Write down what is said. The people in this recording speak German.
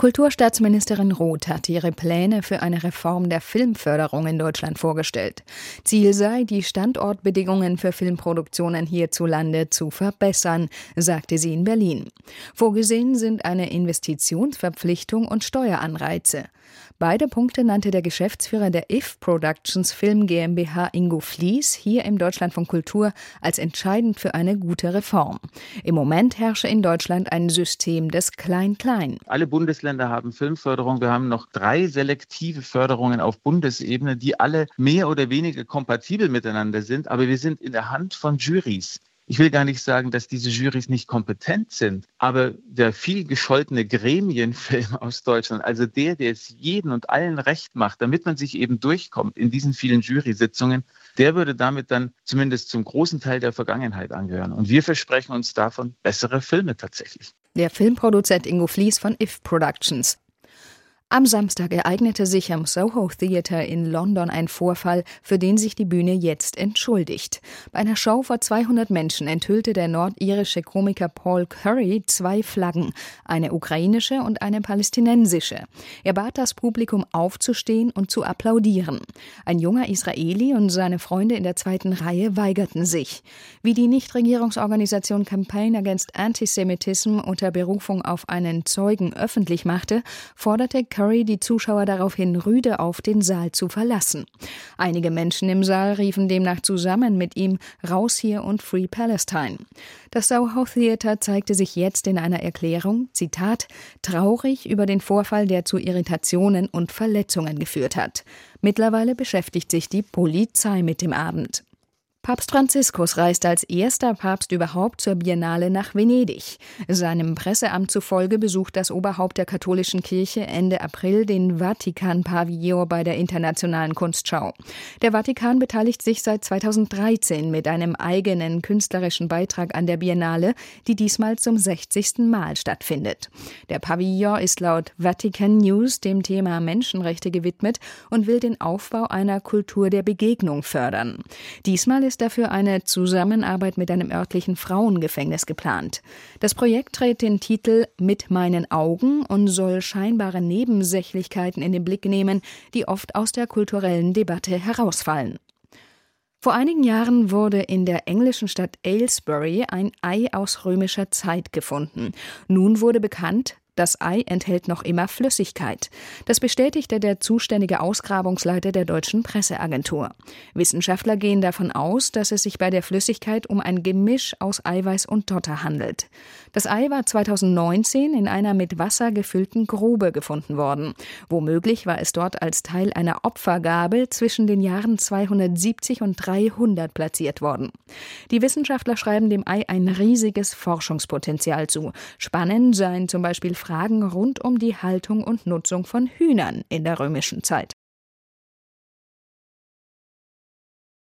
Kulturstaatsministerin Roth hat ihre Pläne für eine Reform der Filmförderung in Deutschland vorgestellt. Ziel sei, die Standortbedingungen für Filmproduktionen hierzulande zu verbessern, sagte sie in Berlin. Vorgesehen sind eine Investitionsverpflichtung und Steueranreize. Beide Punkte nannte der Geschäftsführer der IF Productions Film GmbH Ingo Flies hier im Deutschland von Kultur als entscheidend für eine gute Reform. Im Moment herrsche in Deutschland ein System des Klein-Klein. Alle Bundesländer Bundesländer haben Filmförderung. Wir haben noch drei selektive Förderungen auf Bundesebene, die alle mehr oder weniger kompatibel miteinander sind. Aber wir sind in der Hand von Juries. Ich will gar nicht sagen, dass diese Jurys nicht kompetent sind, aber der viel gescholtene Gremienfilm aus Deutschland, also der, der es jeden und allen recht macht, damit man sich eben durchkommt in diesen vielen Jury-Sitzungen, der würde damit dann zumindest zum großen Teil der Vergangenheit angehören. Und wir versprechen uns davon bessere Filme tatsächlich. Der Filmproduzent Ingo Flies von If Productions. Am Samstag ereignete sich am Soho Theatre in London ein Vorfall, für den sich die Bühne jetzt entschuldigt. Bei einer Show vor 200 Menschen enthüllte der nordirische Komiker Paul Curry zwei Flaggen, eine ukrainische und eine palästinensische. Er bat das Publikum aufzustehen und zu applaudieren. Ein junger Israeli und seine Freunde in der zweiten Reihe weigerten sich. Wie die Nichtregierungsorganisation Campaign Against Antisemitism unter Berufung auf einen Zeugen öffentlich machte, forderte die Zuschauer daraufhin rüde auf, den Saal zu verlassen. Einige Menschen im Saal riefen demnach zusammen mit ihm Raus hier und Free Palestine. Das Soho Theater zeigte sich jetzt in einer Erklärung, Zitat, traurig über den Vorfall, der zu Irritationen und Verletzungen geführt hat. Mittlerweile beschäftigt sich die Polizei mit dem Abend. Papst Franziskus reist als erster Papst überhaupt zur Biennale nach Venedig. Seinem Presseamt zufolge besucht das Oberhaupt der katholischen Kirche Ende April den Vatikan-Pavillon bei der Internationalen Kunstschau. Der Vatikan beteiligt sich seit 2013 mit einem eigenen künstlerischen Beitrag an der Biennale, die diesmal zum 60. Mal stattfindet. Der Pavillon ist laut Vatican News dem Thema Menschenrechte gewidmet und will den Aufbau einer Kultur der Begegnung fördern. Diesmal ist dafür eine Zusammenarbeit mit einem örtlichen Frauengefängnis geplant. Das Projekt trägt den Titel Mit meinen Augen und soll scheinbare Nebensächlichkeiten in den Blick nehmen, die oft aus der kulturellen Debatte herausfallen. Vor einigen Jahren wurde in der englischen Stadt Aylesbury ein Ei aus römischer Zeit gefunden. Nun wurde bekannt, das Ei enthält noch immer Flüssigkeit. Das bestätigte der zuständige Ausgrabungsleiter der deutschen Presseagentur. Wissenschaftler gehen davon aus, dass es sich bei der Flüssigkeit um ein Gemisch aus Eiweiß und Dotter handelt. Das Ei war 2019 in einer mit Wasser gefüllten Grube gefunden worden. Womöglich war es dort als Teil einer Opfergabe zwischen den Jahren 270 und 300 platziert worden. Die Wissenschaftler schreiben dem Ei ein riesiges Forschungspotenzial zu. Spannend seien zum Beispiel Fragen rund um die Haltung und Nutzung von Hühnern in der römischen Zeit.